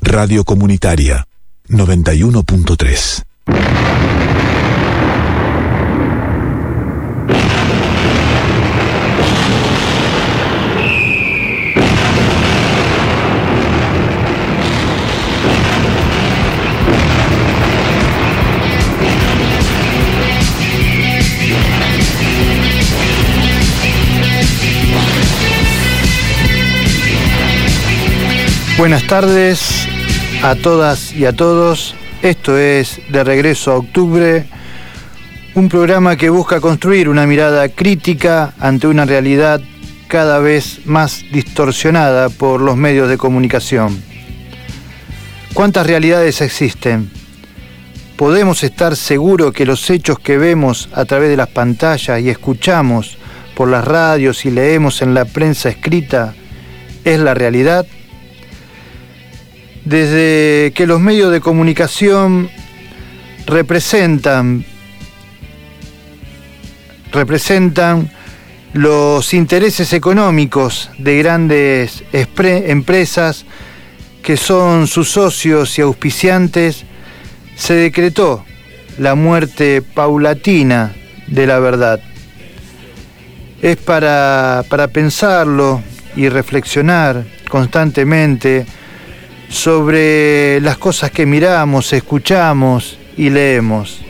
Radio Comunitaria 91.3. Buenas tardes a todas y a todos. Esto es De Regreso a Octubre, un programa que busca construir una mirada crítica ante una realidad cada vez más distorsionada por los medios de comunicación. ¿Cuántas realidades existen? ¿Podemos estar seguros que los hechos que vemos a través de las pantallas y escuchamos por las radios y leemos en la prensa escrita es la realidad? Desde que los medios de comunicación representan representan los intereses económicos de grandes empresas que son sus socios y auspiciantes, se decretó la muerte paulatina de la verdad. Es para, para pensarlo y reflexionar constantemente sobre las cosas que miramos, escuchamos y leemos.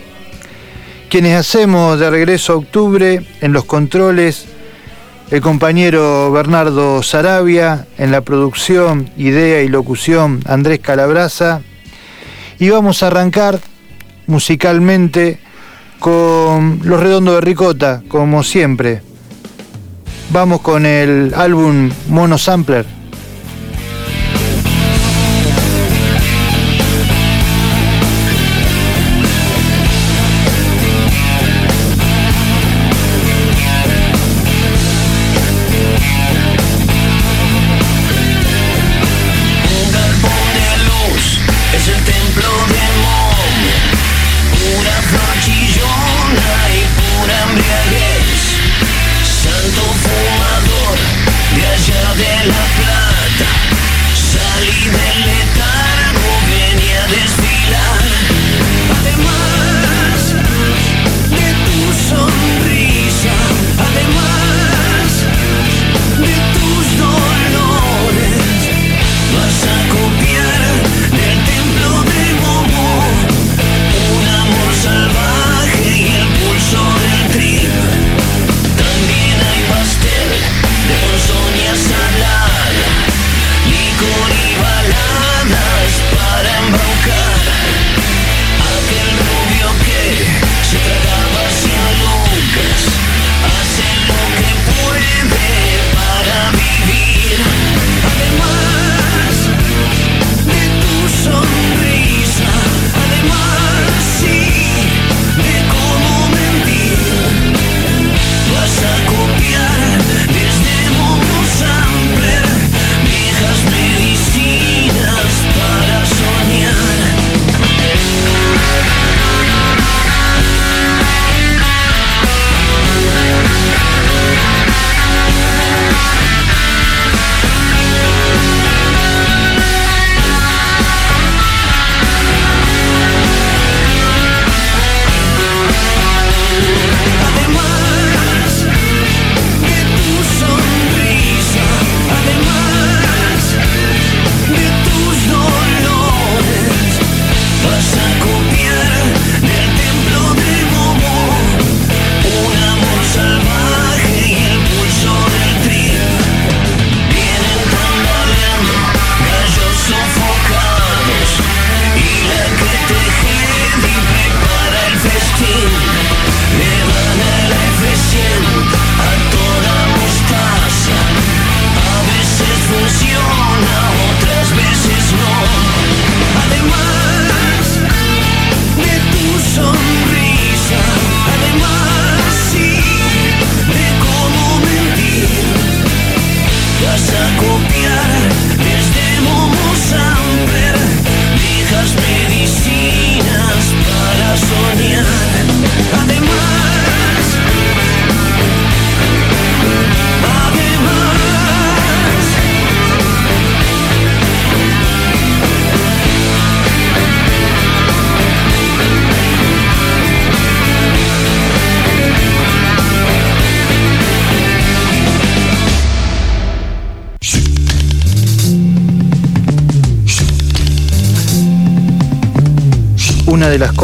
Quienes hacemos de regreso a octubre en los controles, el compañero Bernardo Sarabia, en la producción, idea y locución Andrés Calabraza, y vamos a arrancar musicalmente con Los Redondos de Ricota, como siempre. Vamos con el álbum Mono Sampler.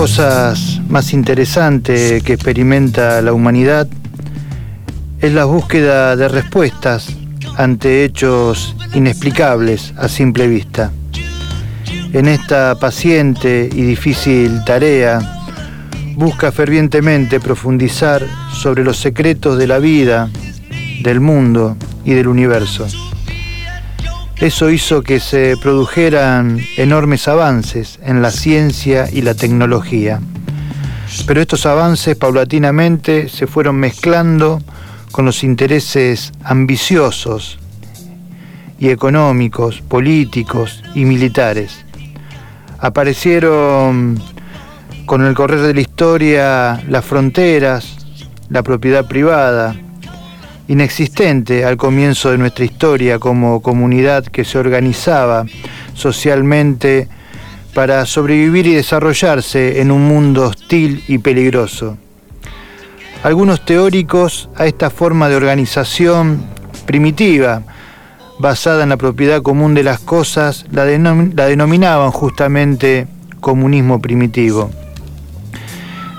Cosas más interesantes que experimenta la humanidad es la búsqueda de respuestas ante hechos inexplicables a simple vista. En esta paciente y difícil tarea, busca fervientemente profundizar sobre los secretos de la vida, del mundo y del universo. Eso hizo que se produjeran enormes avances en la ciencia y la tecnología. Pero estos avances paulatinamente se fueron mezclando con los intereses ambiciosos y económicos, políticos y militares. Aparecieron con el correr de la historia las fronteras, la propiedad privada, inexistente al comienzo de nuestra historia como comunidad que se organizaba socialmente para sobrevivir y desarrollarse en un mundo hostil y peligroso. Algunos teóricos a esta forma de organización primitiva, basada en la propiedad común de las cosas, la, denominaban justamente comunismo primitivo.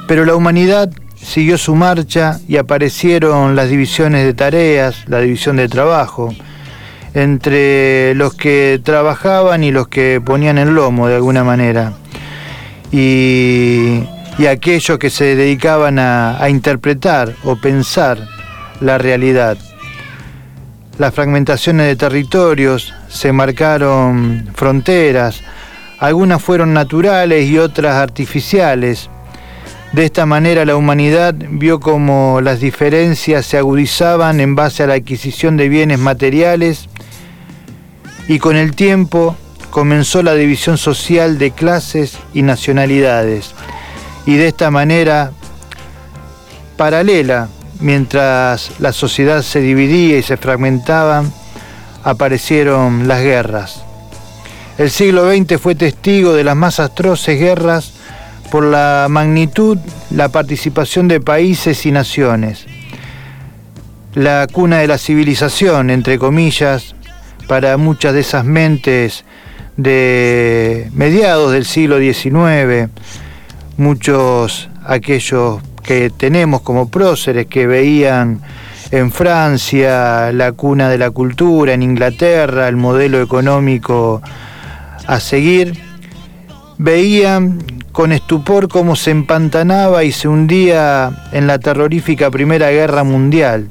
Pero la humanidad siguió su marcha y aparecieron las divisiones de tareas, la división de trabajo, entre los que trabajaban y los que ponían el lomo de alguna manera. Y aquellos que se dedicaban a, interpretar o pensar la realidad. Las fragmentaciones de territorios se marcaron fronteras, algunas fueron naturales y otras artificiales. De esta manera la humanidad vio como las diferencias se agudizaban en base a la adquisición de bienes materiales y con el tiempo comenzó la división social de clases y nacionalidades y de esta manera paralela, mientras la sociedad se dividía y se fragmentaba, aparecieron las guerras. El siglo XX fue testigo de las más atroces guerras por la magnitud, la participación de países y naciones. La cuna de la civilización, entre comillas, para muchas de esas mentes de mediados del siglo XIX, muchos aquellos que tenemos como próceres que veían en Francia la cuna de la cultura, en Inglaterra el modelo económico a seguir, veían con estupor cómo se empantanaba y se hundía en la terrorífica Primera Guerra Mundial,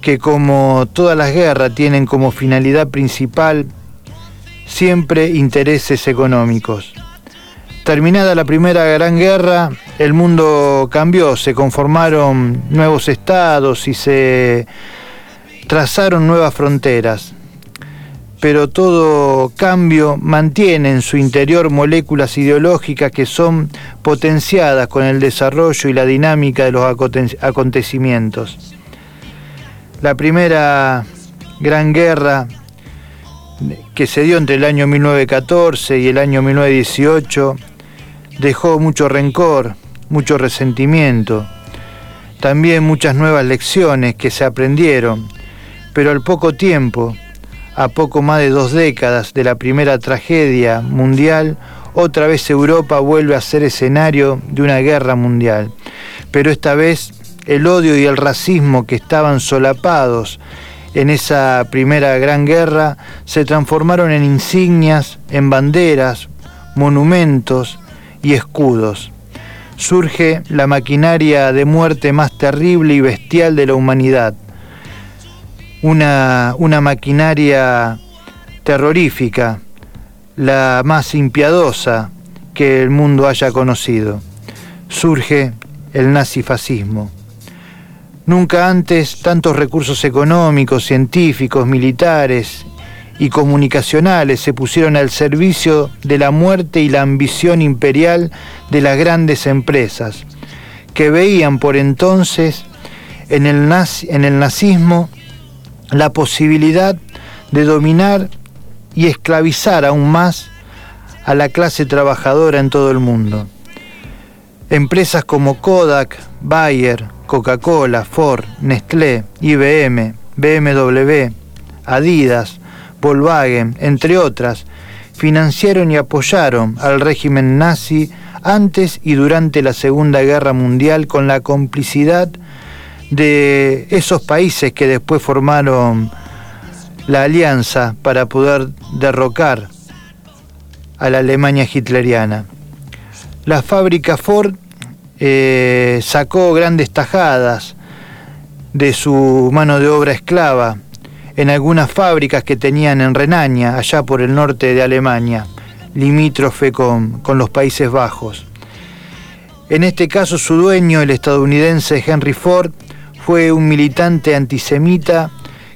que como todas las guerras tienen como finalidad principal siempre intereses económicos. Terminada la Primera Gran Guerra, el mundo cambió, se conformaron nuevos estados y se trazaron nuevas fronteras. Pero todo cambio mantiene en su interior moléculas ideológicas que son potenciadas con el desarrollo y la dinámica de los acontecimientos. La primera gran guerra que se dio entre el año 1914 y el año 1918 dejó mucho rencor, mucho resentimiento, también muchas nuevas lecciones que se aprendieron, pero al poco tiempo, a poco más de dos décadas de la primera tragedia mundial, otra vez Europa vuelve a ser escenario de una guerra mundial. Pero esta vez el odio y el racismo que estaban solapados en esa primera gran guerra se transformaron en insignias, en banderas, monumentos, y escudos. Surge la maquinaria de muerte más terrible y bestial de la humanidad. Una, una maquinaria terrorífica, la más impiadosa que el mundo haya conocido. Surge el nazifascismo. Nunca antes tantos recursos económicos, científicos, militares y comunicacionales se pusieron al servicio de la muerte y la ambición imperial de las grandes empresas, que veían por entonces en el, en el nazismo la posibilidad de dominar y esclavizar aún más a la clase trabajadora en todo el mundo. Empresas como Kodak, Bayer, Coca-Cola, Ford, Nestlé, IBM, BMW, Adidas, Volkswagen, entre otras, financiaron y apoyaron al régimen nazi antes y durante la Segunda Guerra Mundial con la complicidad de esos países que después formaron la alianza para poder derrocar a la Alemania hitleriana. La fábrica Ford eh, sacó grandes tajadas de su mano de obra esclava en algunas fábricas que tenían en Renania, allá por el norte de Alemania, limítrofe con, con los Países Bajos. En este caso su dueño, el estadounidense Henry Ford, fue un militante antisemita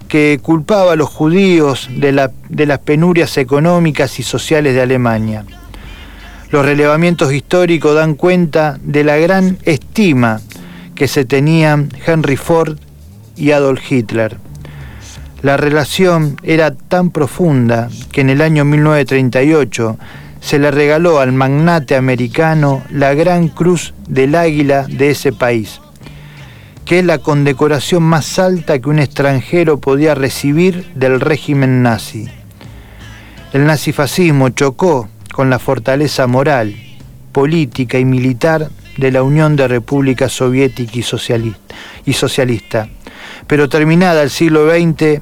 que culpaba a los judíos de, la, de, las penurias económicas y sociales de Alemania. Los relevamientos históricos dan cuenta de la gran estima que se tenían Henry Ford y Adolf Hitler. La relación era tan profunda que en el año 1938 se le regaló al magnate americano la Gran Cruz del Águila de ese país, que es la condecoración más alta que un extranjero podía recibir del régimen nazi. El nazifascismo chocó con la fortaleza moral, política y militar de la Unión de Repúblicas Soviética y Socialista pero terminada el siglo XX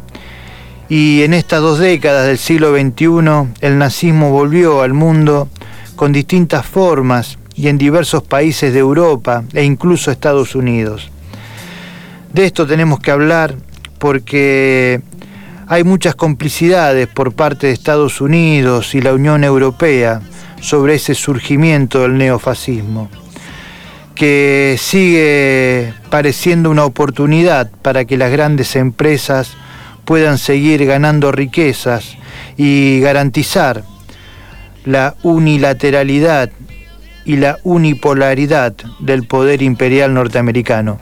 y en estas dos décadas del siglo XXI el nazismo volvió al mundo con distintas formas y en diversos países de Europa e incluso Estados Unidos. De esto tenemos que hablar porque hay muchas complicidades por parte de Estados Unidos y la Unión Europea sobre ese surgimiento del neofascismo que sigue pareciendo una oportunidad para que las grandes empresas puedan seguir ganando riquezas y garantizar la unilateralidad y la unipolaridad del poder imperial norteamericano.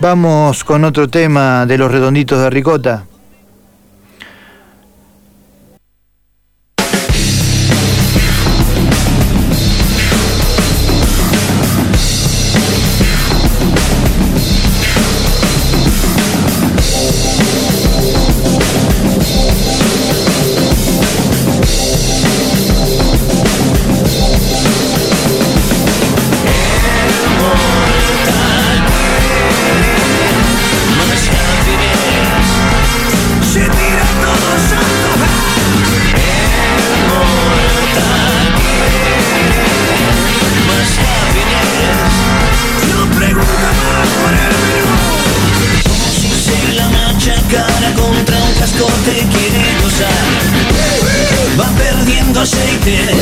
Vamos con otro tema de los redonditos de ricota. Yeah.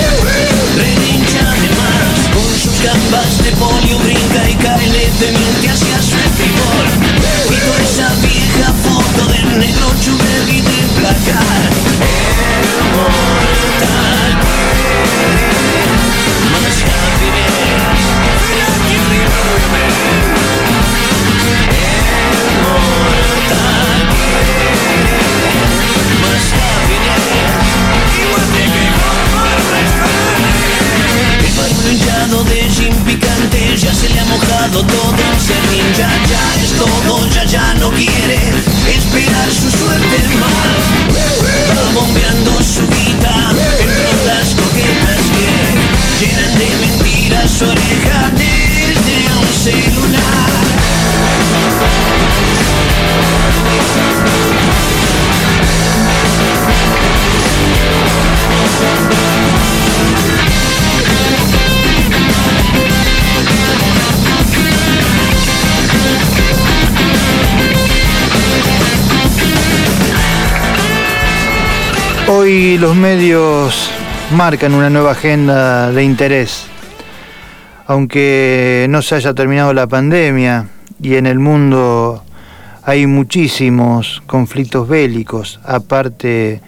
Los medios marcan una nueva agenda de interés. Aunque no se haya terminado la pandemia y en el mundo hay muchísimos conflictos bélicos, aparte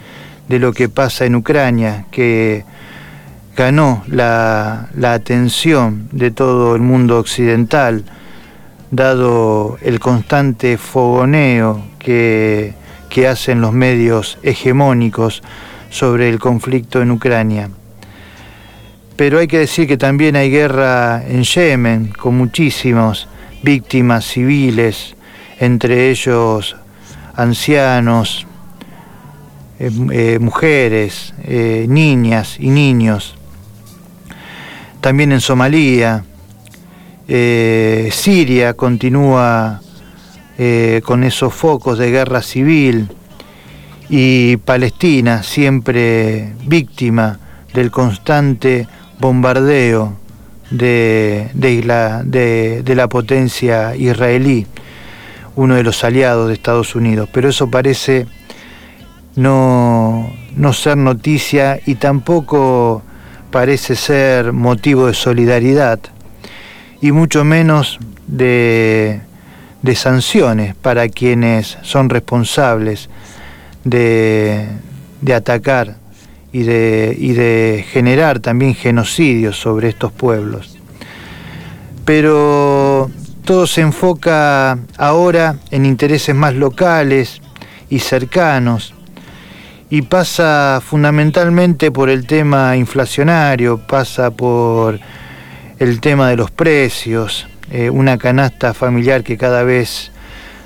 de lo que pasa en Ucrania, que ganó la, la atención de todo el mundo occidental, dado el constante fogoneo que que hacen los medios hegemónicos sobre el conflicto en Ucrania. Pero hay que decir que también hay guerra en Yemen, con muchísimas víctimas civiles, entre ellos ancianos, mujeres, niñas y niños. También en Somalia, Siria continúa con esos focos de guerra civil y Palestina siempre víctima del constante bombardeo de, de, la, potencia israelí, uno de los aliados de Estados Unidos. Pero eso parece no, no ser noticia y tampoco parece ser motivo de solidaridad y mucho menos de, de sanciones para quienes son responsables de, de atacar y de, y de generar también genocidios sobre estos pueblos. Pero todo se enfoca ahora en intereses más locales y cercanos y pasa fundamentalmente por el tema inflacionario, pasa por el tema de los precios, eh, una canasta familiar que cada vez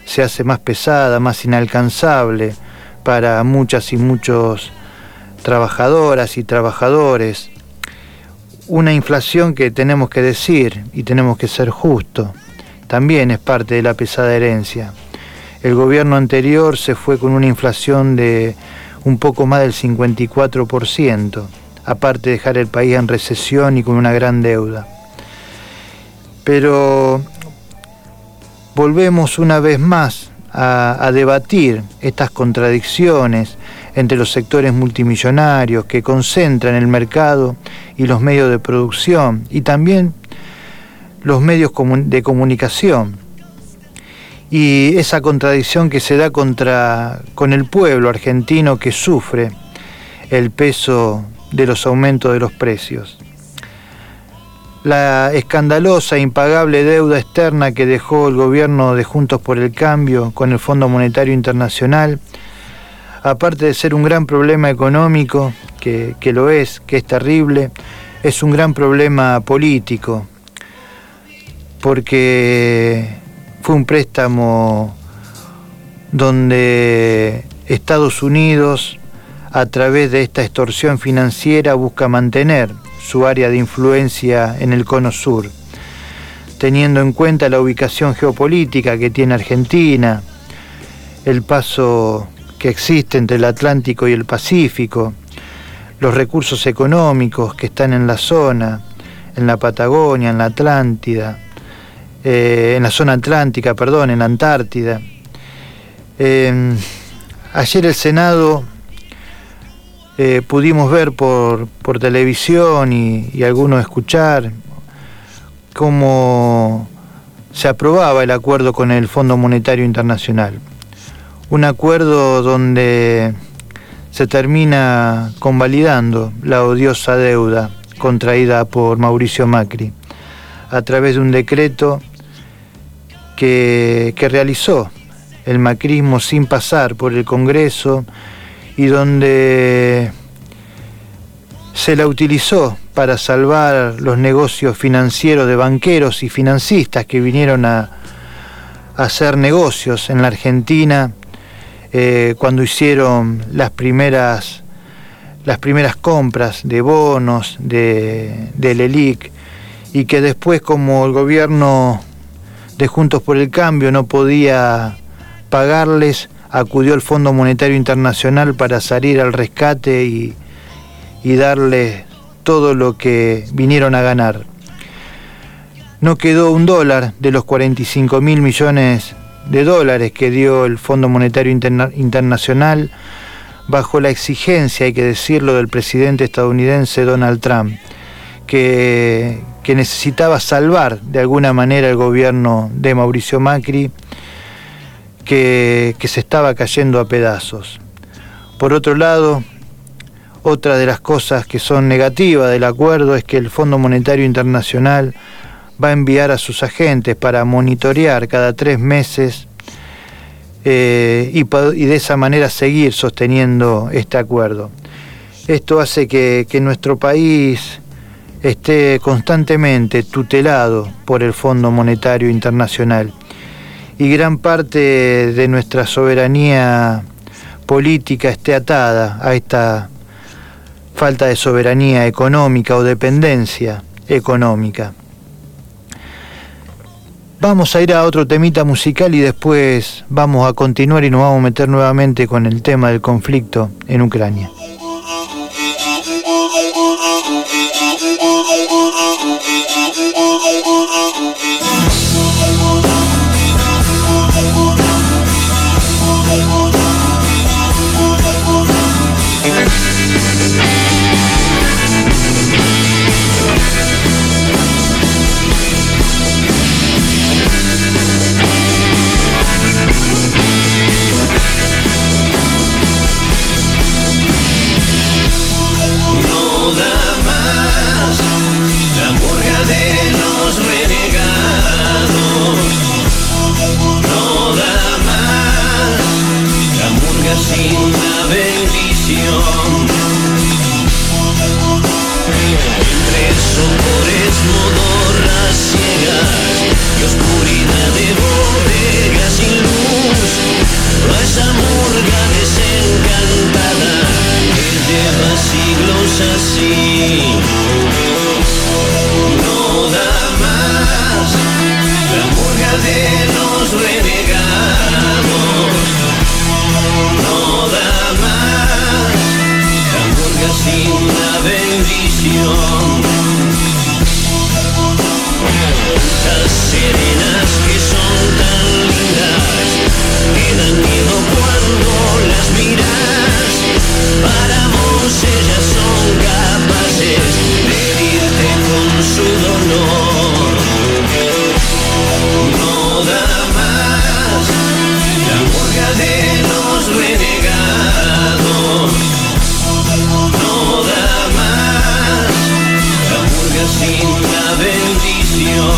se hace más pesada, más inalcanzable para muchas y muchos trabajadoras y trabajadores, una inflación que tenemos que decir y tenemos que ser justos, también es parte de la pesada herencia. El gobierno anterior se fue con una inflación de un poco más del 54%, aparte de dejar el país en recesión y con una gran deuda. Pero volvemos una vez más a, debatir estas contradicciones, entre los sectores multimillonarios que concentran el mercado y los medios de producción y también los medios de comunicación. Y esa contradicción que se da contra, con el pueblo argentino que sufre el peso de los aumentos de los precios. La escandalosa e impagable deuda externa que dejó el gobierno de Juntos por el Cambio con el Fondo Monetario Internacional. Aparte de ser un gran problema económico, que, lo es, que es terrible, es un gran problema político, porque fue un préstamo donde Estados Unidos, a través de esta extorsión financiera, busca mantener su área de influencia en el cono sur, teniendo en cuenta la ubicación geopolítica que tiene Argentina, el paso que existe entre el Atlántico y el Pacífico, los recursos económicos que están en la zona, en la Patagonia, en la Atlántida, eh, en la zona atlántica, perdón, en la Antártida. Em, ayer el Senado eh, pudimos ver por, televisión y, y algunos escuchar cómo se aprobaba el acuerdo con el Fondo Monetario Internacional. Un acuerdo donde se termina convalidando la odiosa deuda contraída por Mauricio Macri a través de un decreto que, realizó el macrismo sin pasar por el Congreso y donde se la utilizó para salvar los negocios financieros de banqueros y financistas que vinieron a hacer negocios en la Argentina eh, cuando hicieron las primeras, las primeras compras de bonos de, del ELIC y que después como el gobierno de Juntos por el Cambio no podía pagarles, acudió el Fondo Monetario Internacional para salir al rescate y, y darles todo lo que vinieron a ganar. No quedó un dólar de los 45 mil millones de dólares que dio el Fondo Monetario Internacional bajo la exigencia, hay que decirlo, del presidente estadounidense Donald Trump, que, necesitaba salvar de alguna manera el gobierno de Mauricio Macri, que, que se estaba cayendo a pedazos. Por otro lado, otra de las cosas que son negativas del acuerdo es que el Fondo Monetario Internacional va a enviar a sus agentes para monitorear cada tres meses eh, y, de esa manera seguir sosteniendo este acuerdo. Esto hace que, nuestro país esté constantemente tutelado por el Fondo Monetario Internacional y gran parte de nuestra soberanía política esté atada a esta falta de soberanía económica o dependencia económica. Vamos a ir a otro temita musical y después vamos a continuar y nos vamos a meter nuevamente con el tema del conflicto en Ucrania. Sin una bendición. Entre sopores, modorras ciegas y oscuridad de bodegas sin luz, a esa murga desencantada que lleva siglos así. No da más la murga de los renegados no da más. Hamburgues sin la bendición. Las serenas que son tan lindas te dan miedo cuando las miras. Para vos ellas son capaces de herirte con su dolor. Una bendición.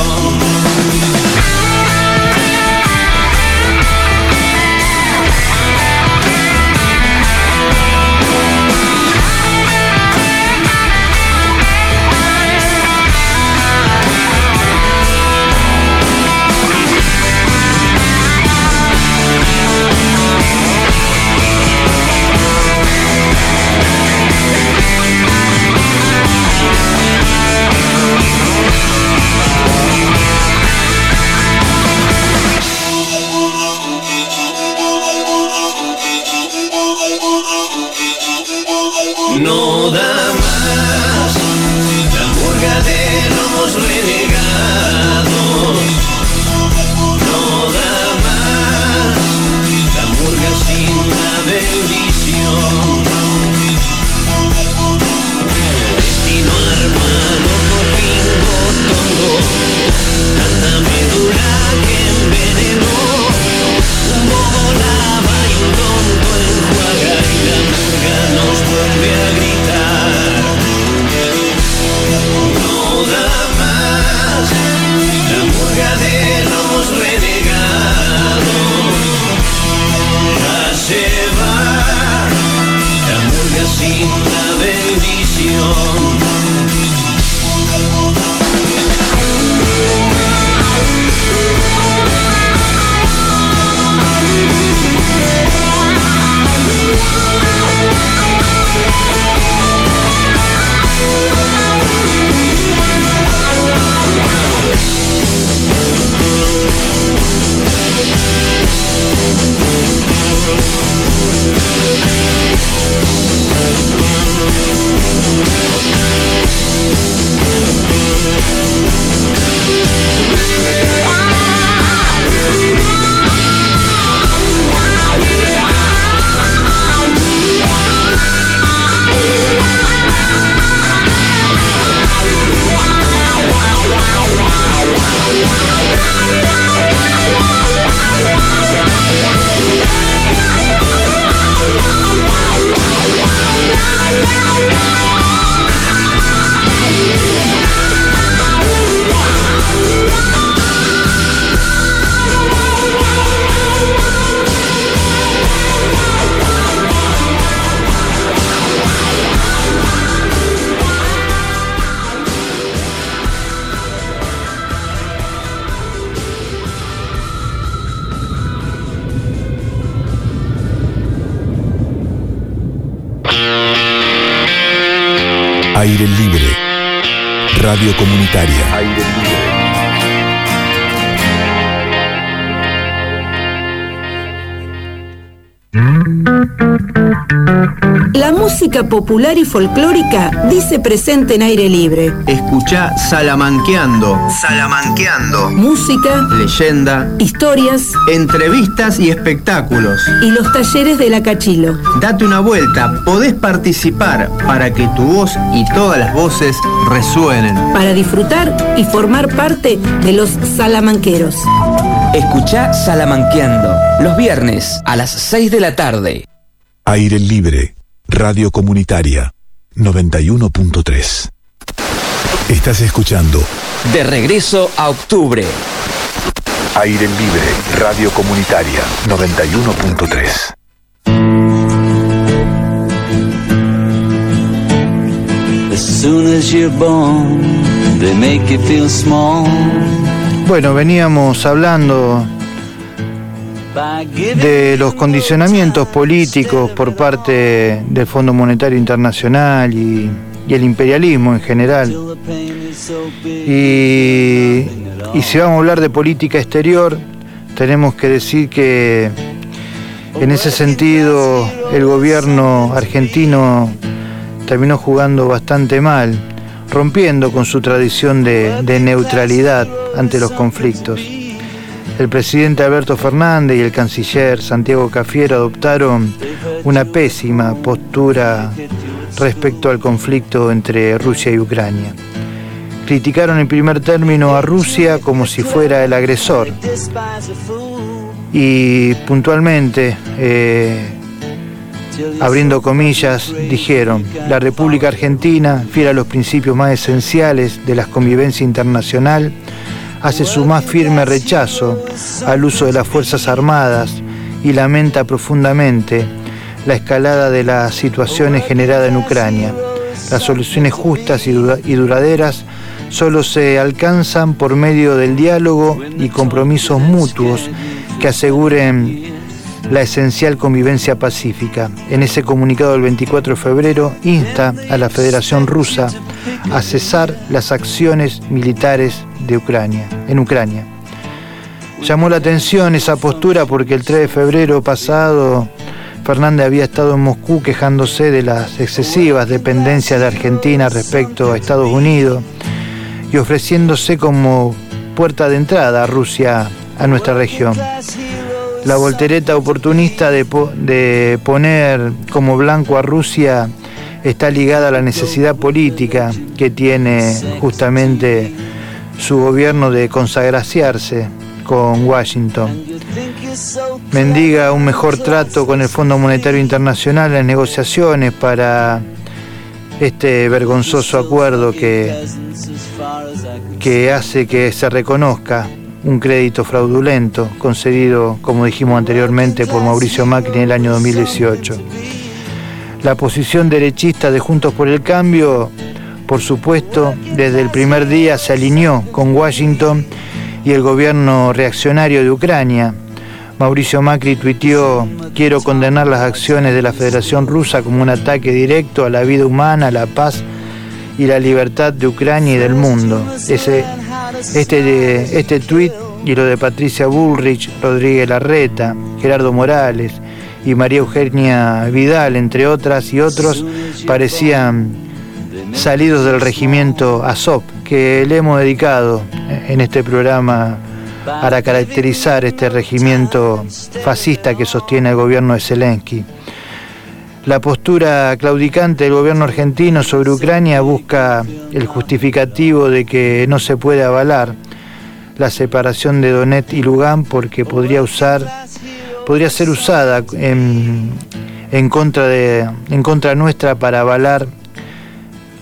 Comunitaria. Música popular y folclórica dice presente en aire libre. Escucha Salamanqueando. Salamanqueando. Música, leyenda, historias, entrevistas y espectáculos. Y los talleres de la Cachilo. Date una vuelta, podés participar para que tu voz y todas las voces resuenen. Para disfrutar y formar parte de los salamanqueros. Escucha Salamanqueando los viernes a las 6 de la tarde. Aire Libre, Radio Comunitaria, 91.3. Estás escuchando. De regreso a octubre. Aire Libre, Radio Comunitaria, 91.3. Bueno, veníamos hablando de los condicionamientos políticos por parte del Fondo Monetario Internacional y, el imperialismo en general. Y, si vamos a hablar de política exterior, tenemos que decir que en ese sentido el gobierno argentino terminó jugando bastante mal, rompiendo con su tradición de neutralidad ante los conflictos. El presidente Alberto Fernández y el canciller Santiago Cafiero adoptaron una pésima postura respecto al conflicto entre Rusia y Ucrania. Criticaron en primer término a Rusia como si fuera el agresor y puntualmente, eh, abriendo comillas, dijeron, la República Argentina, fiel a los principios más esenciales de la convivencia internacional, hace su más firme rechazo al uso de las Fuerzas Armadas y lamenta profundamente la escalada de las situaciones generadas en Ucrania. Las soluciones justas y duraderas solo se alcanzan por medio del diálogo y compromisos mutuos que aseguren la esencial convivencia pacífica. En ese comunicado del 24 de febrero insta a la Federación Rusa a cesar las acciones militares de Ucrania, en Ucrania. Llamó la atención esa postura porque el 3 de febrero pasado Fernández había estado en Moscú quejándose de las excesivas dependencias de Argentina respecto a Estados Unidos y ofreciéndose como puerta de entrada a Rusia a nuestra región. La voltereta oportunista de, de poner como blanco a Rusia está ligada a la necesidad política que tiene justamente su gobierno de consagraciarse con Washington. Mendiga un mejor trato con el Fondo Monetario Internacional en las negociaciones para este vergonzoso acuerdo que, que hace que se reconozca un crédito fraudulento concedido, como dijimos anteriormente, por Mauricio Macri en el año 2018. La posición derechista de Juntos por el Cambio, por supuesto, desde el primer día se alineó con Washington y el gobierno reaccionario de Ucrania. Mauricio Macri tuiteó, quiero condenar las acciones de la Federación Rusa como un ataque directo a la vida humana, la paz y la libertad de Ucrania y del mundo. Ese, este, este tuit y lo de Patricia Bullrich, Rodríguez Larreta, Gerardo Morales, y María Eugenia Vidal, entre otras y otros, parecían salidos del regimiento ASOP, que le hemos dedicado en este programa para caracterizar este regimiento fascista que sostiene el gobierno de Zelensky. La postura claudicante del gobierno argentino sobre Ucrania busca el justificativo de que no se puede avalar la separación de Donetsk y Lugán porque podría usar podría ser usada en, contra, de, en contra nuestra para avalar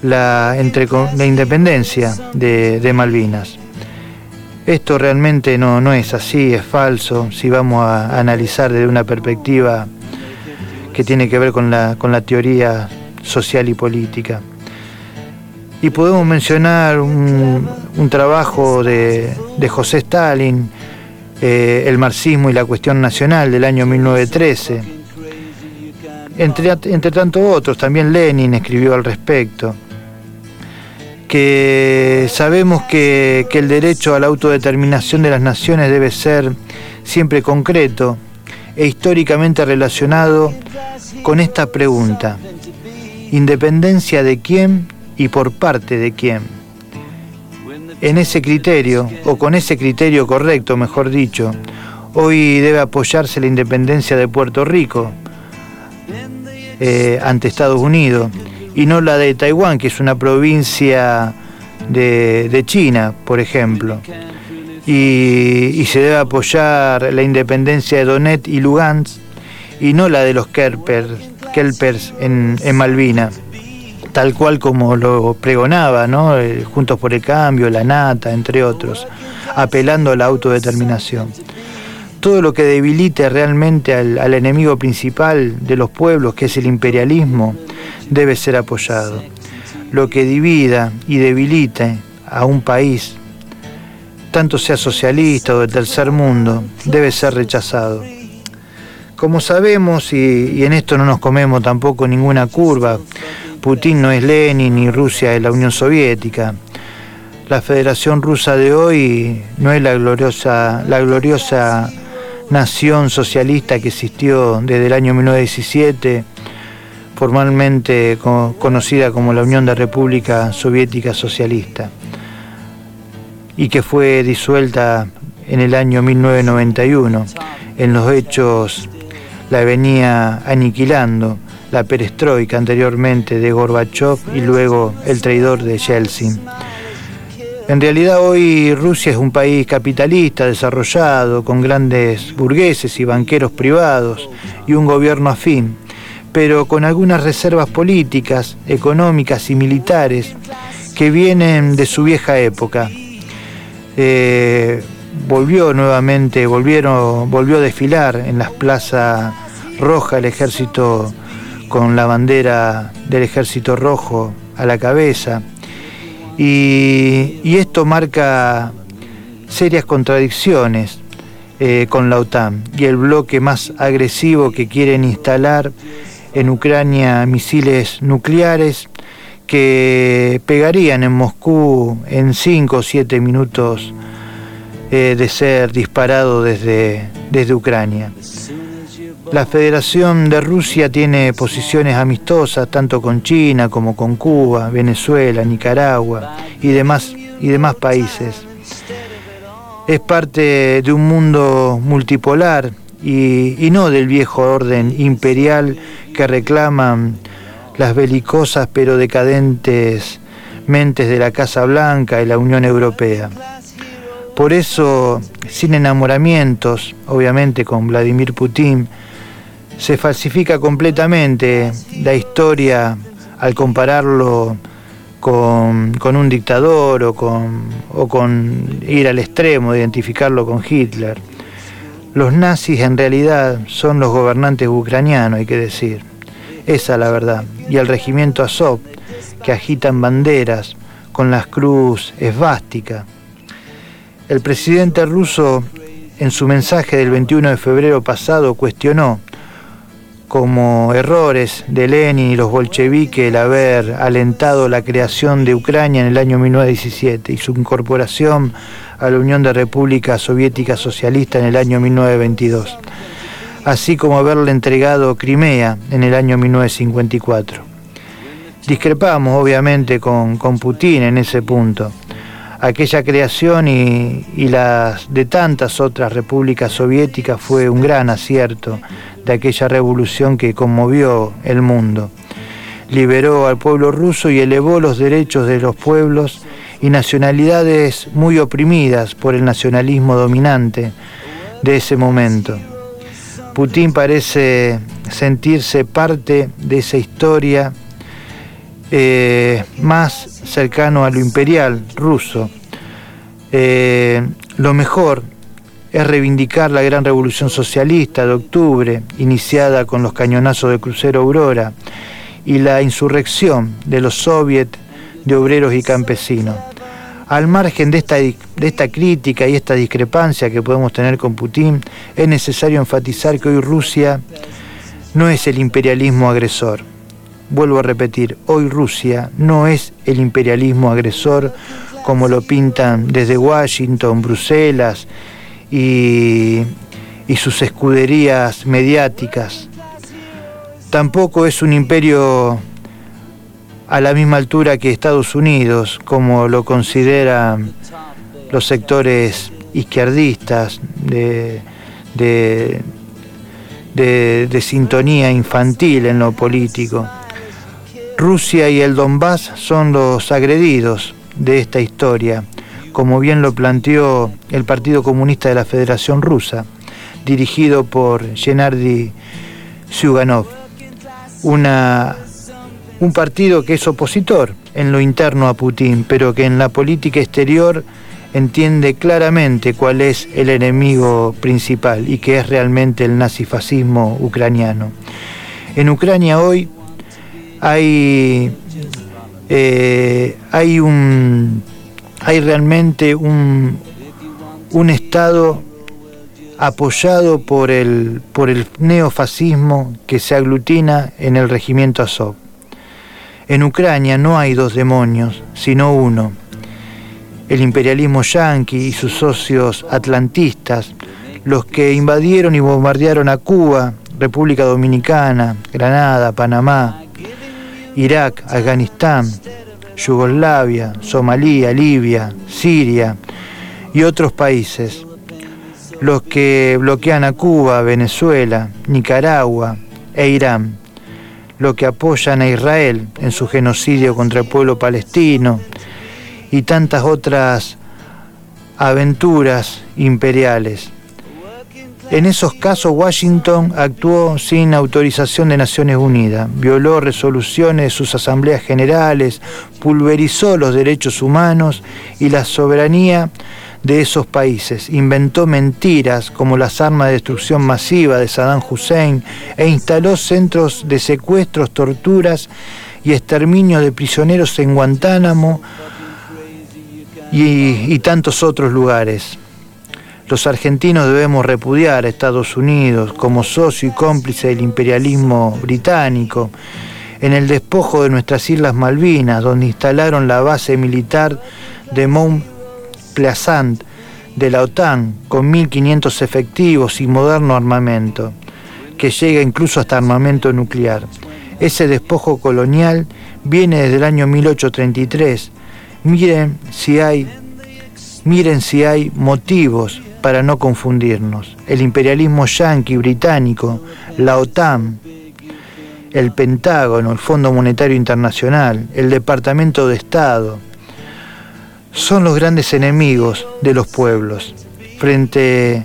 la, entre, la independencia de, Malvinas. Esto realmente no, no es así, es falso, si vamos a analizar desde una perspectiva que tiene que ver con la, con la teoría social y política. Y podemos mencionar un, trabajo de, de José Stalin, eh, el marxismo y la cuestión nacional del año 1913. Entre, entre tanto otros, también Lenin escribió al respecto. que sabemos que, que el derecho a la autodeterminación de las naciones debe ser siempre concreto e históricamente relacionado con esta pregunta. ¿Independencia de quién y por parte de quién? En ese criterio, o con ese criterio correcto, mejor dicho, hoy debe apoyarse la independencia de Puerto Rico eh, ante Estados Unidos y no la de Taiwán, que es una provincia de, China, por ejemplo. Y, se debe apoyar la independencia de Donet y Lugansk y no la de los Kelpers, en, en Malvinas, tal cual como lo pregonaba, ¿no? Eh, Juntos por el Cambio, la Nata, entre otros, apelando a la autodeterminación todo lo que debilite realmente al, enemigo principal de los pueblos, que es el imperialismo, debe ser apoyado. Lo que divida y debilite a un país, tanto sea socialista o del tercer mundo, debe ser rechazado. Como sabemos, y, en esto no nos comemos tampoco ninguna curva, Putin no es Lenin ni Rusia es la Unión Soviética. La Federación Rusa de hoy no es la gloriosa, la gloriosa nación socialista que existió desde el año 1917, formalmente conocida como la Unión de República Soviética Socialista, y que fue disuelta en el año 1991. En los hechos la venía aniquilando la perestroika anteriormente de Gorbachev y luego el traidor de Yeltsin. En realidad hoy Rusia es un país capitalista, desarrollado, con grandes burgueses y banqueros privados y un gobierno afín, pero con algunas reservas políticas, económicas y militares que vienen de su vieja época. Eh, volvió nuevamente, volvieron, volvió a desfilar en las plazas rojas el ejército con la bandera del ejército rojo a la cabeza y, esto marca serias contradicciones eh, con la OTAN y el bloque más agresivo que quieren instalar en Ucrania misiles nucleares que pegarían en Moscú en 5 o 7 minutos eh, de ser disparado desde, desde Ucrania. La Federación de Rusia tiene posiciones amistosas tanto con China como con Cuba, Venezuela, Nicaragua y demás, y demás países. Es parte de un mundo multipolar y, no del viejo orden imperial que reclaman las belicosas pero decadentes mentes de la Casa Blanca y la Unión Europea. Por eso, sin enamoramientos, obviamente con Vladimir Putin, se falsifica completamente la historia al compararlo con, un dictador o con, ir al extremo de identificarlo con Hitler. Los nazis en realidad son los gobernantes ucranianos, hay que decir. Esa es la verdad. Y el regimiento Azov, que agitan banderas con las cruz esvástica. El presidente ruso, en su mensaje del 21 de febrero pasado, cuestionó como errores de Lenin y los bolcheviques el haber alentado la creación de Ucrania en el año 1917 y su incorporación a la Unión de Repúblicas Soviéticas Socialistas en el año 1922, así como haberle entregado Crimea en el año 1954. Discrepamos obviamente con, con Putin en ese punto. Aquella creación y, las de tantas otras repúblicas soviéticas fue un gran acierto de aquella revolución que conmovió el mundo. Liberó al pueblo ruso y elevó los derechos de los pueblos y nacionalidades muy oprimidas por el nacionalismo dominante de ese momento. Putin parece sentirse parte de esa historia eh, más cercano a lo imperial ruso. Eh, lo mejor es reivindicar la gran revolución socialista de octubre, iniciada con los cañonazos del crucero Aurora, y la insurrección de los soviets de obreros y campesinos. Al margen de esta, de esta crítica y esta discrepancia que podemos tener con Putin, es necesario enfatizar que hoy Rusia no es el imperialismo agresor, vuelvo a repetir, hoy Rusia no es el imperialismo agresor como lo pintan desde Washington, Bruselas y, sus escuderías mediáticas. Tampoco es un imperio a la misma altura que Estados Unidos, como lo consideran los sectores izquierdistas de, sintonía infantil en lo político. Rusia y el Donbass son los agredidos de esta historia, como bien lo planteó el Partido Comunista de la Federación Rusa, dirigido por Gennady Zyuganov, un partido que es opositor en lo interno a Putin, pero que en la política exterior entiende claramente cuál es el enemigo principal y que es realmente el nazifascismo ucraniano. En Ucrania hoy hay, eh, hay, un, hay realmente un, un Estado apoyado por el, por el neofascismo que se aglutina en el regimiento Azov. En Ucrania no hay dos demonios, sino uno. El imperialismo yanqui y sus socios atlantistas, los que invadieron y bombardearon a Cuba, República Dominicana, Granada, Panamá, Irak, Afganistán, Yugoslavia, Somalia, Libia, Siria y otros países. Los que bloquean a Cuba, Venezuela, Nicaragua e Irán lo que apoyan a Israel en su genocidio contra el pueblo palestino y tantas otras aventuras imperiales. En esos casos Washington actuó sin autorización de Naciones Unidas, violó resoluciones de sus asambleas generales, pulverizó los derechos humanos y la soberanía de esos países. Inventó mentiras como las armas de destrucción masiva de Saddam Hussein e instaló centros de secuestros, torturas y exterminio de prisioneros en Guantánamo y, y tantos otros lugares. Los argentinos debemos repudiar a Estados Unidos como socio y cómplice del imperialismo británico en el despojo de nuestras Islas Malvinas, donde instalaron la base militar de Mount Pleasant de la OTAN con 1.500 efectivos y moderno armamento, que llega incluso hasta armamento nuclear. Ese despojo colonial viene desde el año 1833. Miren si hay, miren si hay motivos para no confundirnos. El imperialismo yanqui británico, la OTAN, el Pentágono, el Fondo Monetario Internacional, el Departamento de Estado, son los grandes enemigos de los pueblos frente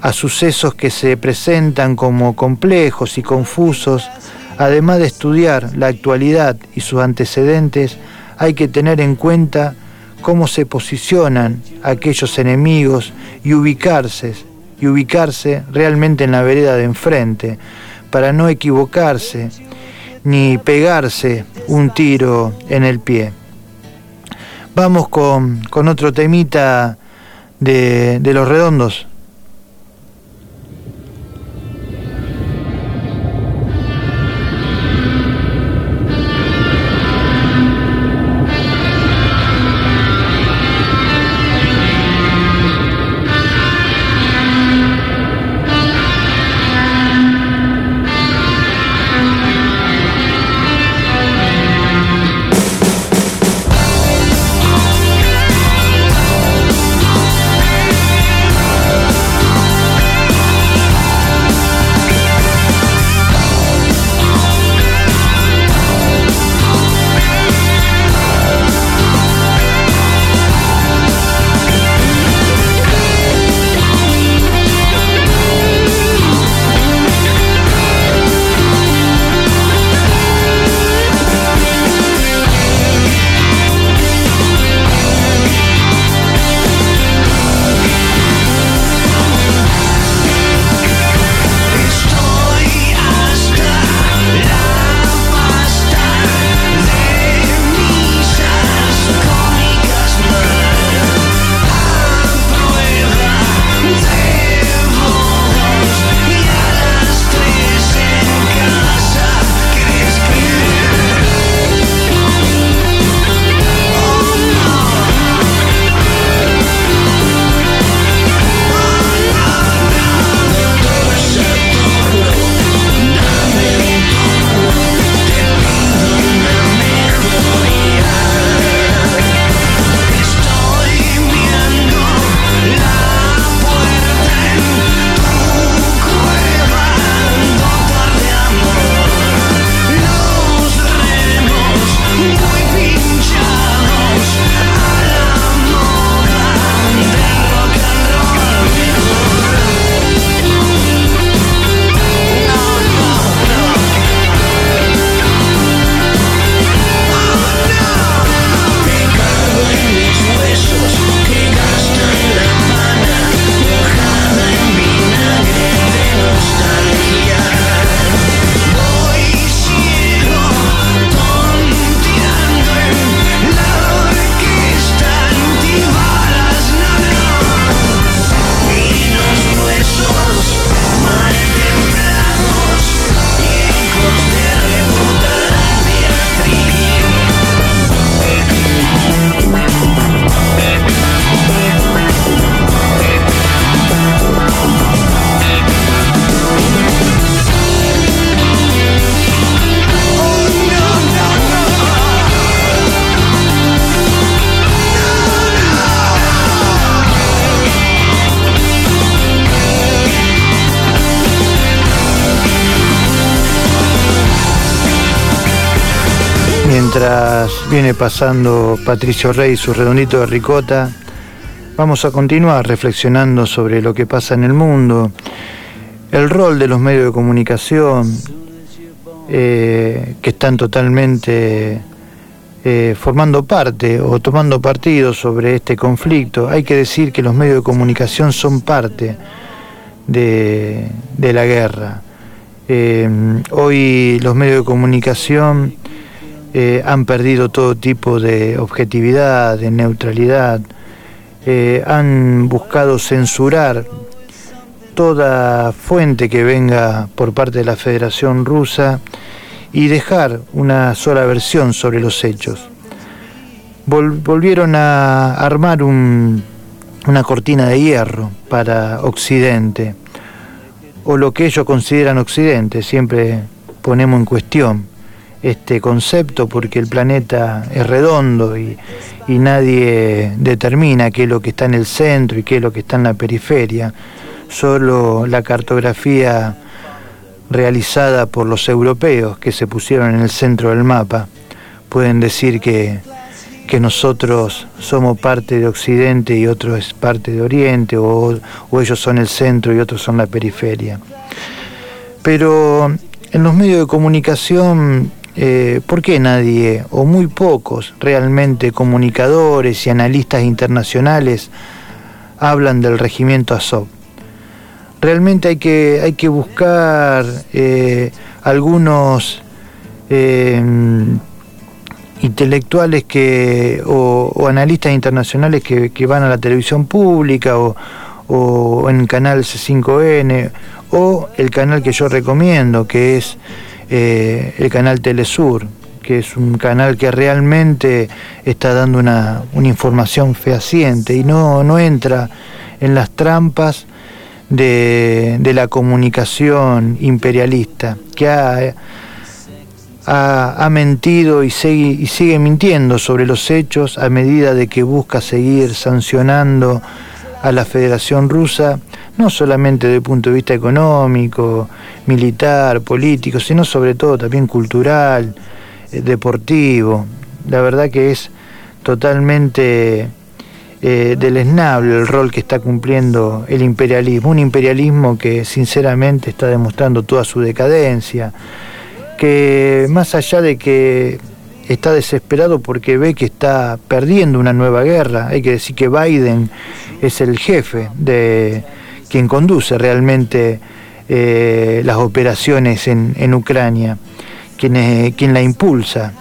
a sucesos que se presentan como complejos y confusos, además de estudiar la actualidad y sus antecedentes, hay que tener en cuenta cómo se posicionan aquellos enemigos y ubicarse, y ubicarse realmente en la vereda de enfrente, para no equivocarse ni pegarse un tiro en el pie. Vamos con, otro temita de, de los redondos. Pasando Patricio Rey su redondito de ricota, vamos a continuar reflexionando sobre lo que pasa en el mundo, el rol de los medios de comunicación, eh, que están totalmente eh, formando parte o tomando partido sobre este conflicto. Hay que decir que los medios de comunicación son parte de, la guerra. Eh, hoy los medios de comunicación eh, han perdido todo tipo de objetividad, de neutralidad, han buscado censurar toda fuente que venga por parte de la Federación Rusa y dejar una sola versión sobre los hechos. volvieron a armar una cortina de hierro para Occidente, o lo que ellos consideran Occidente, siempre ponemos en cuestión este concepto porque el planeta es redondo y, nadie determina qué es lo que está en el centro y qué es lo que está en la periferia. Solo la cartografía realizada por los europeos que se pusieron en el centro del mapa, pueden decir que, que nosotros somos parte de Occidente y otro es parte de Oriente, o, ellos son el centro y otros son la periferia. Pero en los medios de comunicación, eh, ¿por qué nadie, o muy pocos realmente comunicadores y analistas internacionales, hablan del regimiento Azov? realmente hay que, hay que buscar eh, algunos eh, intelectuales que, o, analistas internacionales que, van a la televisión pública o, en el canal C5N o el canal que yo recomiendo, que es eh, el canal Telesur, que es un canal que realmente está dando una, una información fehaciente y no, no entra en las trampas de, la comunicación imperialista, que ha, ha, mentido y sigue, y sigue mintiendo sobre los hechos a medida de que busca seguir sancionando a la Federación Rusa, no solamente desde el punto de vista económico, militar, político, sino sobre todo también cultural, eh, deportivo. La verdad que es totalmente eh, del esnable el rol que está cumpliendo el imperialismo, un imperialismo que sinceramente está demostrando toda su decadencia, que más allá de que está desesperado porque ve que está perdiendo una nueva guerra, hay que decir que Biden es el jefe de quien conduce realmente eh, las operaciones en, Ucrania, quien, quien la impulsa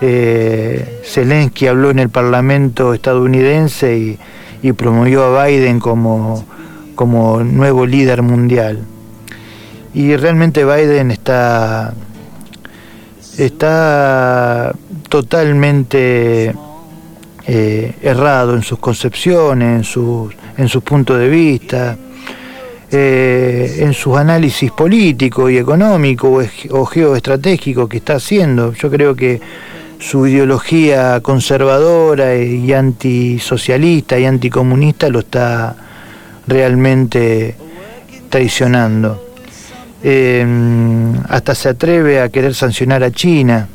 eh, Zelensky habló en el Parlamento estadounidense y, promovió a Biden como, como nuevo líder mundial. Y realmente Biden está, está totalmente eh, errado en sus concepciones, en sus, en sus puntos de vista, eh, en sus análisis políticos y económicos o, o geoestratégicos que está haciendo. Yo creo que su ideología conservadora y antisocialista y anticomunista lo está realmente traicionando. Em, hasta se atreve a querer sancionar a China.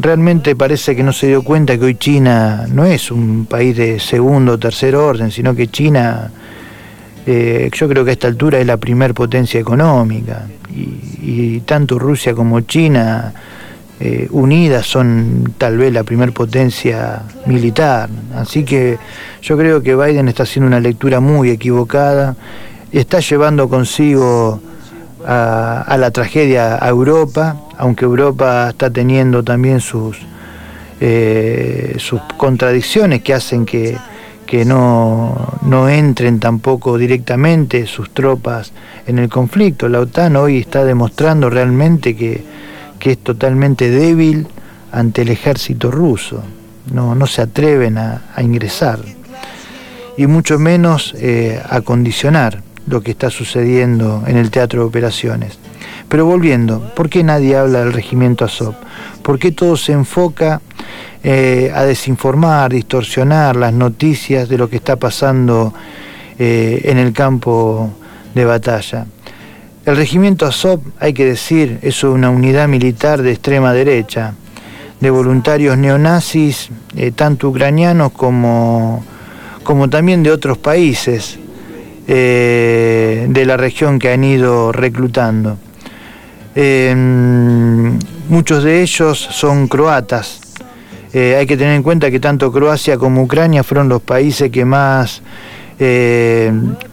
Realmente parece que no se dio cuenta que hoy China no es un país de segundo o tercer orden, sino que China, eh, yo creo que a esta altura es la primer potencia económica. y tanto Rusia como China eh, unidas son tal vez la primer potencia militar. Así que yo creo que Biden está haciendo una lectura muy equivocada, está llevando consigo a, la tragedia a Europa, aunque Europa está teniendo también sus, eh, sus contradicciones que hacen que, que no, no entren tampoco directamente sus tropas en el conflicto. La OTAN hoy está demostrando realmente que que es totalmente débil ante el ejército ruso. No, no se atreven a, ingresar y mucho menos eh, a condicionar lo que está sucediendo en el teatro de operaciones. Pero volviendo, ¿por qué nadie habla del regimiento Azov? ¿Por qué todo se enfoca eh, a desinformar, distorsionar las noticias de lo que está pasando eh, en el campo de batalla? El regimiento Azov, hay que decir, es una unidad militar de extrema derecha, de voluntarios neonazis, eh, tanto ucranianos como, como también de otros países de la región que han ido reclutando. Muchos de ellos son croatas. Eh, hay que tener en cuenta que tanto Croacia como Ucrania fueron los países que más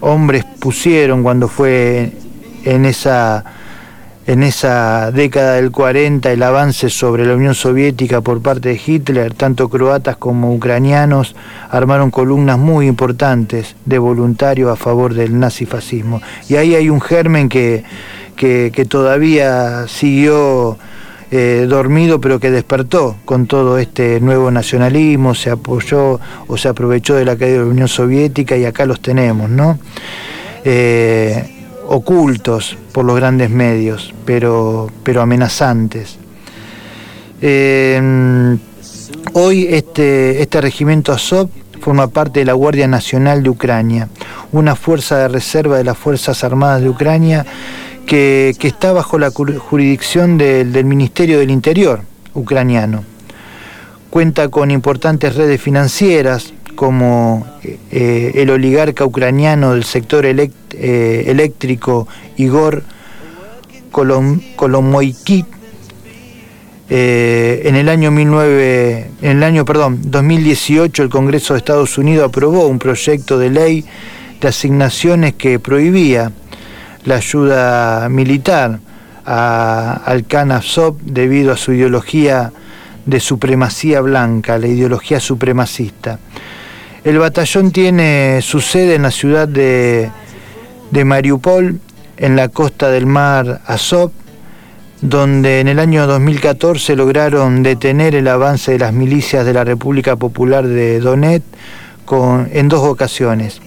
hombres pusieron cuando fue en esa en esa década del 40 el avance sobre la Unión Soviética por parte de Hitler, tanto croatas como ucranianos armaron columnas muy importantes de voluntarios a favor del nazifascismo. Y ahí hay un germen que, que, todavía siguió eh, dormido pero que despertó con todo este nuevo nacionalismo, se apoyó o se aprovechó de la caída de la Unión Soviética y acá los tenemos, ¿no? Eh, ocultos por los grandes medios, pero, pero amenazantes. Eh, hoy este, este regimiento Azov forma parte de la Guardia Nacional de Ucrania, una fuerza de reserva de las Fuerzas Armadas de Ucrania que, está bajo la jurisdicción del Ministerio del Interior ucraniano. Cuenta con importantes redes financieras, como eh, el oligarca ucraniano del sector eh, eléctrico Igor Kolom eh, en el año 19, en el año perdón, 2018 el Congreso de Estados Unidos aprobó un proyecto de ley de asignaciones que prohibía la ayuda militar al Khan debido a su ideología de supremacía blanca, la ideología supremacista. El batallón tiene su sede en la ciudad de, Mariupol, en la costa del mar Azov, donde en el año 2014 lograron detener el avance de las milicias de la República Popular de Donetsk en dos ocasiones.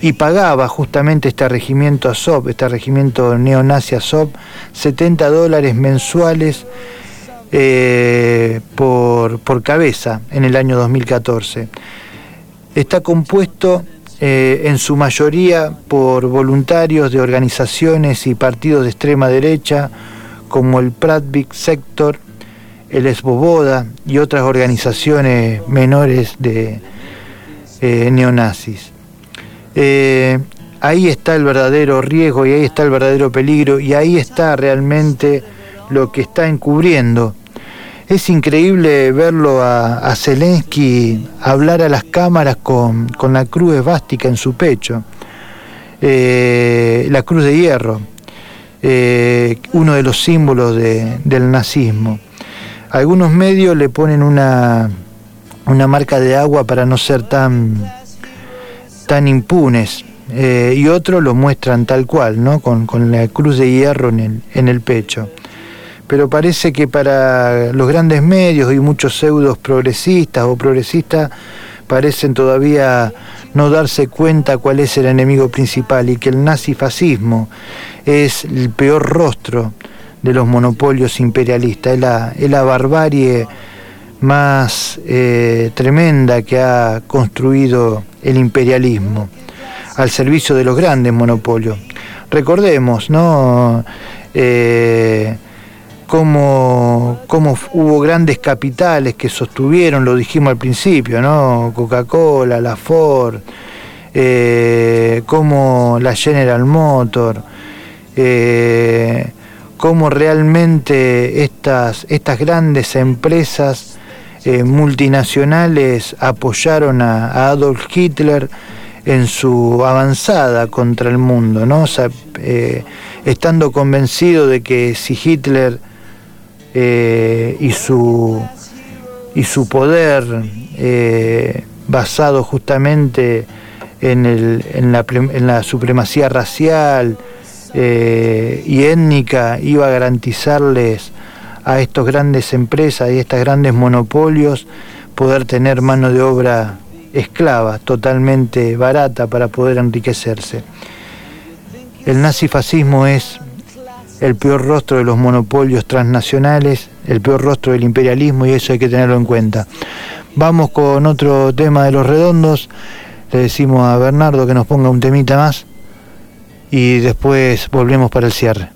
Y, pagaba justamente este regimiento Azov, este regimiento neonazi Azov, 70 dólares mensuales eh, por, cabeza en el año 2014. Está compuesto eh, en su mayoría por voluntarios de organizaciones y partidos de extrema derecha como el Pratvik Sector, el Esboboda y otras organizaciones menores de eh, neonazis. Ahí está el verdadero riesgo y ahí está el verdadero peligro y ahí está realmente lo que está encubriendo es increíble verlo a, Zelensky hablar a las cámaras con, la cruz esvástica en su pecho, eh, la cruz de hierro, eh, uno de los símbolos del nazismo. Algunos medios le ponen una, una marca de agua para no ser tan, tan impunes. Eh, y otros lo muestran tal cual, ¿no? con, la cruz de hierro en el, en el pecho pero parece que para los grandes medios y muchos pseudos progresistas o progresistas parecen todavía no darse cuenta cuál es el enemigo principal y que el nazifascismo es el peor rostro de los monopolios imperialistas, es la, barbarie más eh, tremenda que ha construido el imperialismo al servicio de los grandes monopolios. Recordemos, ¿no? Eh, cómo, hubo grandes capitales que sostuvieron, lo dijimos al principio, ¿no? Coca-Cola, la Ford, eh, como la General Motor, eh, cómo realmente estas, estas grandes empresas eh, multinacionales apoyaron a, Adolf Hitler en su avanzada contra el mundo, ¿no? estando convencido de que si Hitler eh, y, su, y su poder eh, basado justamente en, la, en, la, supremacía racial eh, y étnica iba a garantizarles a estos grandes empresas y estos grandes monopolios poder tener mano de obra esclava, totalmente barata para poder enriquecerse. El nazifascismo es el peor rostro de los monopolios transnacionales, el peor rostro del imperialismo y eso hay que tenerlo en cuenta. Vamos con otro tema de los redondos. Le decimos a Bernardo que nos ponga un temita más. y después volvemos para el cierre.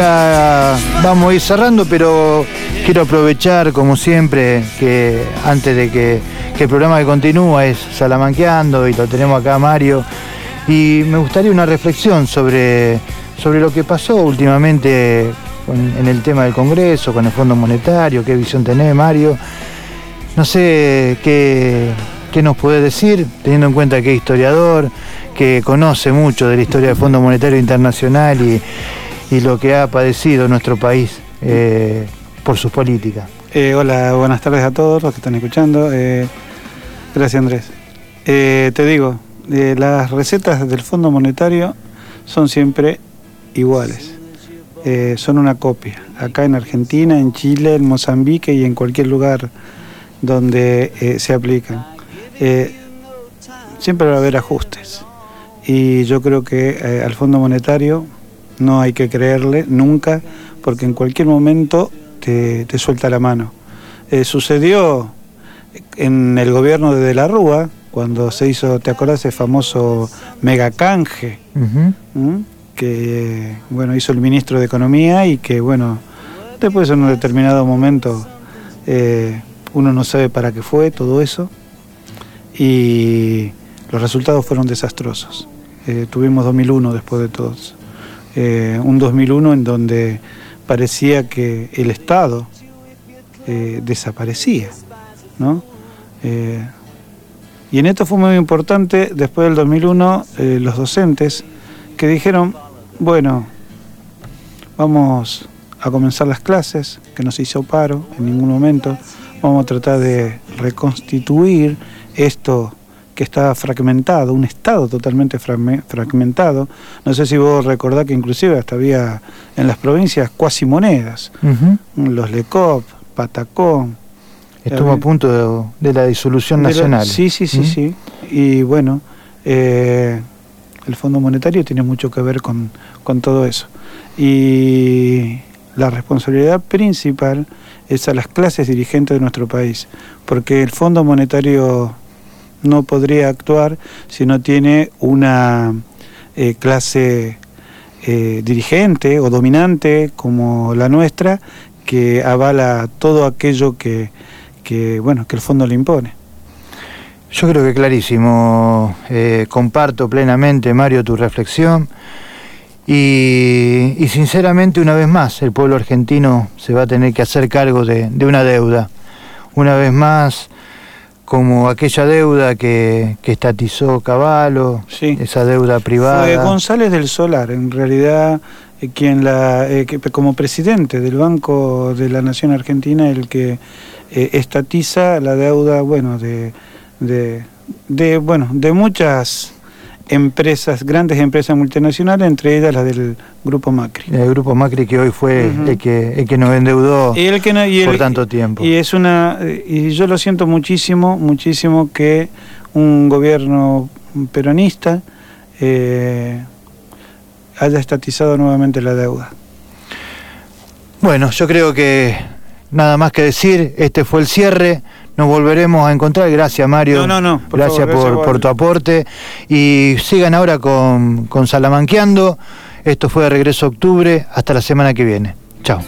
Vamos a ir cerrando, pero quiero aprovechar, como siempre, que antes de que, el programa que continúa es Salamanqueando y lo tenemos acá Mario, y me gustaría una reflexión sobre, sobre lo que pasó últimamente en el tema del Congreso, con el Fondo Monetario, qué visión tenés, Mario. No sé qué, qué nos puede decir, teniendo en cuenta que es historiador, que conoce mucho de la historia del Fondo Monetario Internacional y, y lo que ha padecido nuestro país eh, por sus políticas. Eh, hola, buenas tardes a todos los que están escuchando. Eh, gracias Andrés. te digo, las recetas del Fondo Monetario son siempre iguales. son una copia. Acá en Argentina, en Chile, en Mozambique y en cualquier lugar donde se aplican. siempre va a haber ajustes. Y yo creo que al Fondo Monetario no hay que creerle nunca, porque en cualquier momento te, suelta la mano. Eh, sucedió en el gobierno de De la Rúa, cuando se hizo, ¿te acuerdas ese famoso megacanje? Que bueno, hizo el ministro de Economía y que bueno, después en un determinado momento eh, uno no sabe para qué fue todo eso y los resultados fueron desastrosos. Eh, tuvimos 2001 después de todos. Eh, un 2001 en donde parecía que el Estado eh, desaparecía, ¿no? Eh, y en esto fue muy importante, después del 2001, los docentes que dijeron, bueno, vamos a comenzar las clases, que no se hizo paro en ningún momento, vamos a tratar de reconstituir esto que estaba fragmentado, un Estado totalmente fragmentado. No sé si vos recordás que inclusive hasta había en las provincias cuasi monedas, los LECOP, Patacón. Estuvo a punto de, la disolución nacional. sí, sí, sí, sí. Y bueno, eh, el Fondo Monetario tiene mucho que ver con, con todo eso. Y la responsabilidad principal es a las clases dirigentes de nuestro país, porque el Fondo Monetario no podría actuar si no tiene una eh, clase eh, dirigente o dominante como la nuestra que avala todo aquello que, bueno, que el fondo le impone. Yo creo que clarísimo, eh, comparto plenamente, Mario, tu reflexión. Y, sinceramente, una vez más, el pueblo argentino se va a tener que hacer cargo de una deuda. Una vez más, como aquella deuda que, estatizó Caballo, esa deuda privada. Fue González del Solar, en realidad, eh, quien la, eh, como presidente del Banco de la Nación Argentina, el que eh, estatiza la deuda, bueno, de, de, de, bueno, de muchas empresas, grandes empresas multinacionales, entre ellas las del Grupo Macri. El Grupo Macri que hoy fue el, que, el que nos endeudó Y el que no- y por el- tanto tiempo. Y es una y yo lo siento muchísimo, muchísimo que un gobierno peronista eh, haya estatizado nuevamente la deuda. Bueno, yo creo que nada más que decir, este fue el cierre, nos volveremos a encontrar, gracias Mario, No, no, no, por gracias, favor, por, tu aporte. Y sigan ahora con, con Salamanqueando, esto fue de regreso a octubre, hasta la semana que viene, chao.